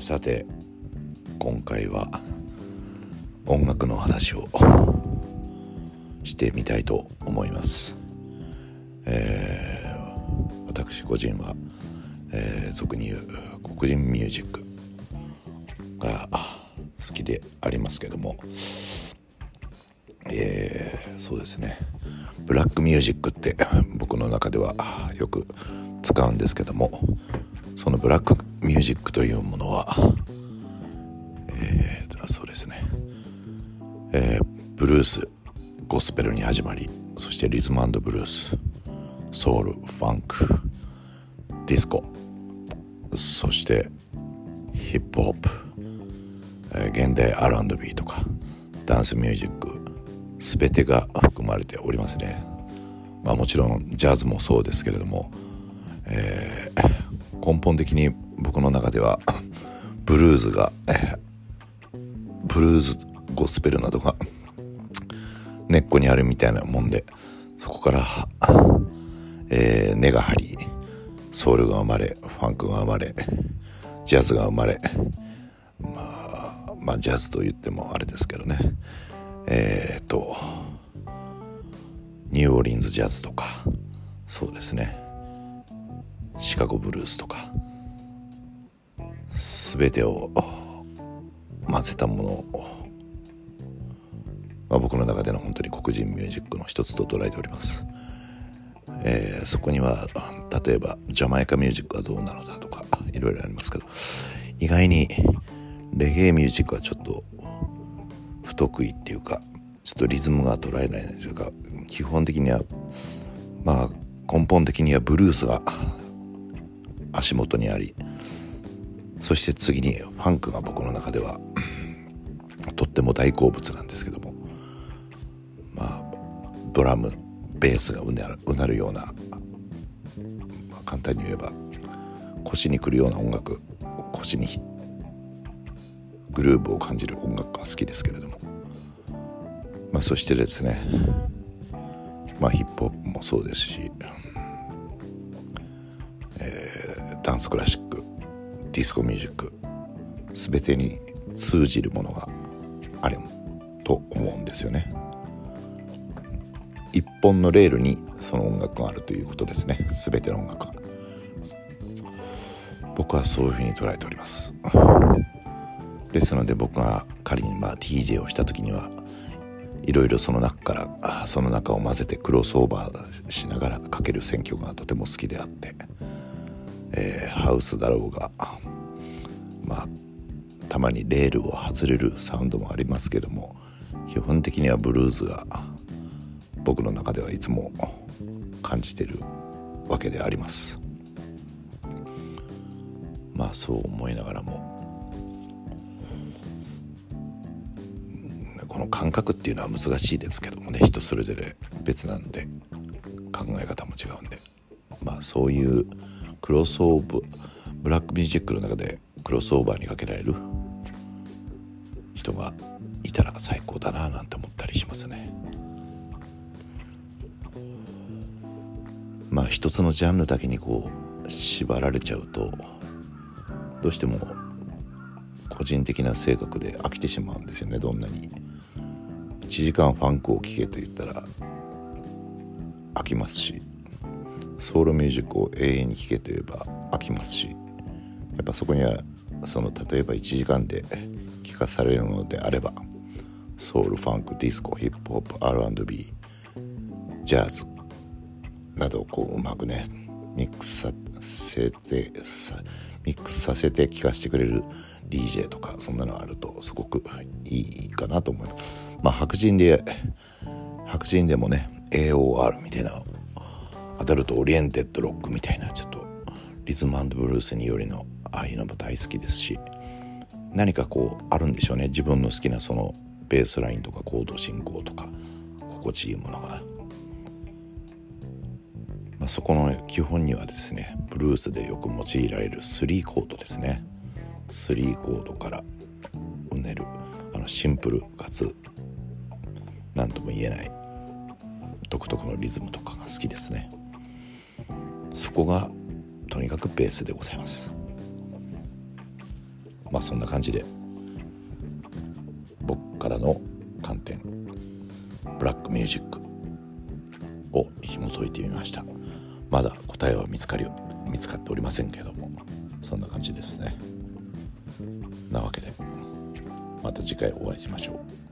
さて今回は音楽の話をしてみたいと思います、えー、私個人は、えー、俗に言う黒人ミュージックが好きでありますけどもえー、そうですね。ブラックミュージックって僕の中ではよく使うんですけどもそのブラックミュージックというものはえー、そうですね、えー、ブルースゴスペルに始まりそしてリズムブルースソウルファンクディスコそしてヒップホップ、えー、現代 R&B とかダンスミュージック全てが含まれておりますね。まあもちろんジャズもそうですけれども、えー、根本的に僕の中ではブルーズが、ブルーズゴスペルなどが根っこにあるみたいなもんでそこから、えー、根が張りソウルが生まれファンクが生まれジャズが生まれまあまあジャズと言ってもあれですけどね。えっ、とニューオーリンズジャズとかそうですね。シカゴブルースとか全てを混ぜたものを、まあ、僕の中での本当に黒人ミュージックの一つと捉えております、えー、そこには例えばジャマイカミュージックはどうなのだとかいろいろありますけど意外にレゲエミュージックはちょっと不得意っていうかちょっとリズムが捉えないというか基本的にはまあ根本的にはブルースが足元にありそして次にファンクが僕の中ではとっても大好物なんですけどもまあドラムベースがうなるうなるような、まあ、簡単に言えば腰にくるような音楽腰にグルーブを感じる音楽が好きですけれども、まあ、そしてですねまあヒップホップもそうですし、ダンスクラシックディスコミュージック全てに通じるものがあると思うんですよね。一本のレールにその音楽があるということですね。全ての音楽が僕はそういうふうに捉えております。ですので僕が仮にまあ DJ をした時にはいろいろその中からその中を混ぜてクロスオーバーしながらかける選曲がとても好きであって、えー、ハウスだろうがまあたまにレールを外れるサウンドもありますけども基本的にはブルーズが僕の中ではいつも感じてるわけであります。まあそう思いながらもこの感覚っていうのは難しいですけどもね人それぞれ別なんで考え方も違うんでまあそういうクロスオーブブラックミュージックの中でクロスオーバーにかけられる人がいたら最高だななんて思ったりしますね。まあ一つのジャンルだけにこう縛られちゃうとどうしても個人的な性格で飽きてしまうんですよね。どんなに。1時間ファンクを聴けと言ったら飽きますし。ソウルミュージックを永遠に聴けと言えば飽きますしやっぱそこにはその例えば1時間で聞かされるのであればソウルファンクディスコヒップホップ R&B ジャズなどをこううまくねミックスさせてミックスさせて聞かせてくれる DJ とかそんなのあるとすごくいいかなと思います。まあ白人で白人でもね AOR みたいな Adult Oriented Rock みたいなちょっとリズムブルースによりのああいうのも大好きですし何かこうあるんでしょうね。自分の好きなそのベースラインとかコード進行とか心地いいものが、まあ、そこの基本にはですねブルースでよく用いられる3コードですね。3コードからうねるあのシンプルかつ何とも言えない独特のリズムとかが好きですね。こがとにかくベースでございます。まあそんな感じで僕からの観点ブラックミュージックを紐解いてみました。まだ答えは見つかり見つかっておりませんけどもそんな感じですね。なわけでまた次回お会いしましょう。